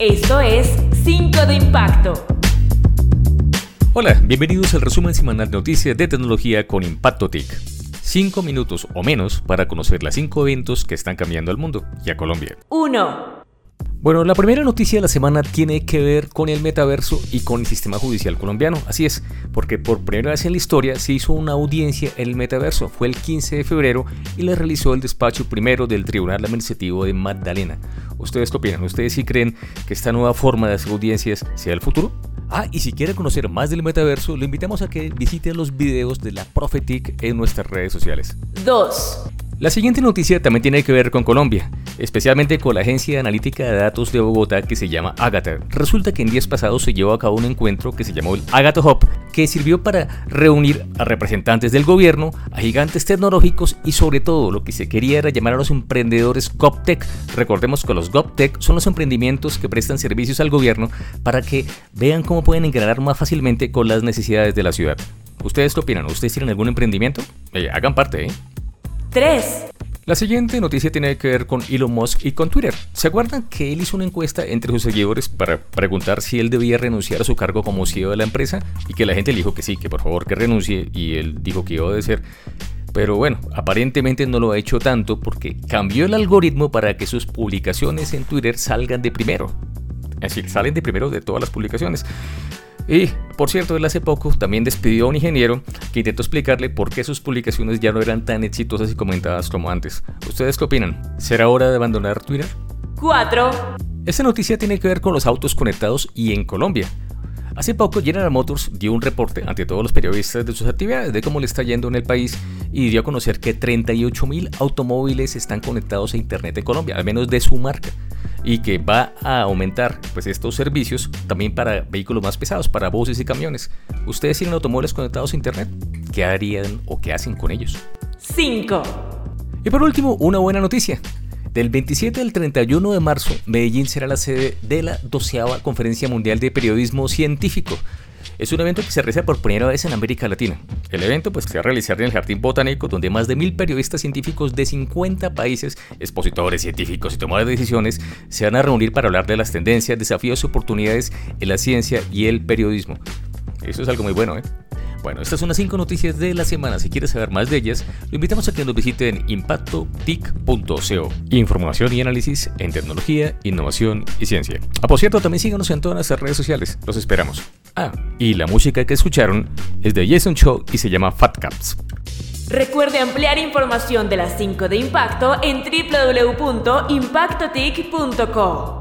Esto es 5 de Impacto. Hola, bienvenidos al resumen semanal de noticias de tecnología con Impacto TIC. 5 minutos o menos para conocer las 5 eventos que están cambiando al mundo y a Colombia. 1. Bueno, la primera noticia de la semana tiene que ver con el metaverso y con el sistema judicial colombiano. Así es, porque por primera vez en la historia se hizo una audiencia en el metaverso. Fue el 15 de febrero y la realizó el despacho primero del Tribunal Administrativo de Magdalena. ¿Ustedes qué opinan? ¿Ustedes sí creen que esta nueva forma de hacer audiencias sea el futuro? Ah, y si quiere conocer más del metaverso, le invitamos a que visite los videos de la Prophetic en nuestras redes sociales. 2. La siguiente noticia también tiene que ver con Colombia especialmente con la agencia analítica de datos de Bogotá que se llama Agatha. Resulta que en días pasados se llevó a cabo un encuentro que se llamó el Agatha Hub, que sirvió para reunir a representantes del gobierno, a gigantes tecnológicos y sobre todo lo que se quería era llamar a los emprendedores GovTech. Recordemos que los GovTech son los emprendimientos que prestan servicios al gobierno para que vean cómo pueden engranar más fácilmente con las necesidades de la ciudad. ¿Ustedes qué opinan? ¿Ustedes tienen algún emprendimiento? Eh, hagan parte, ¿eh? 3. La siguiente noticia tiene que ver con Elon Musk y con Twitter. ¿Se acuerdan que él hizo una encuesta entre sus seguidores para preguntar si él debía renunciar a su cargo como CEO de la empresa? Y que la gente le dijo que sí, que por favor que renuncie y él dijo que iba a ser. Pero bueno, aparentemente no lo ha hecho tanto porque cambió el algoritmo para que sus publicaciones en Twitter salgan de primero. Es decir, salen de primero de todas las publicaciones. Y, por cierto, él hace poco también despidió a un ingeniero que intentó explicarle por qué sus publicaciones ya no eran tan exitosas y comentadas como antes. ¿Ustedes qué opinan? ¿Será hora de abandonar Twitter? 4. Esta noticia tiene que ver con los autos conectados y en Colombia. Hace poco General Motors dio un reporte ante todos los periodistas de sus actividades, de cómo le está yendo en el país y dio a conocer que 38.000 automóviles están conectados a Internet en Colombia, al menos de su marca y que va a aumentar pues estos servicios también para vehículos más pesados, para buses y camiones. ¿Ustedes tienen automóviles conectados a internet? ¿Qué harían o qué hacen con ellos? 5. Y por último, una buena noticia. Del 27 al 31 de marzo, Medellín será la sede de la 12 Conferencia Mundial de Periodismo Científico, es un evento que se realiza por primera vez en América Latina. El evento pues, se va a realizar en el Jardín Botánico, donde más de mil periodistas científicos de 50 países, expositores científicos y tomadores de decisiones, se van a reunir para hablar de las tendencias, desafíos y oportunidades en la ciencia y el periodismo. Eso es algo muy bueno, ¿eh? Bueno, estas son las 5 noticias de la semana. Si quieres saber más de ellas, lo invitamos a que nos visiten impactotic.co. Información y análisis en tecnología, innovación y ciencia. Ah, por cierto, también síganos en todas nuestras redes sociales. Los esperamos. Ah, y la música que escucharon es de Jason Show y se llama Fat Caps. Recuerde ampliar información de las 5 de impacto en www.impactotic.co.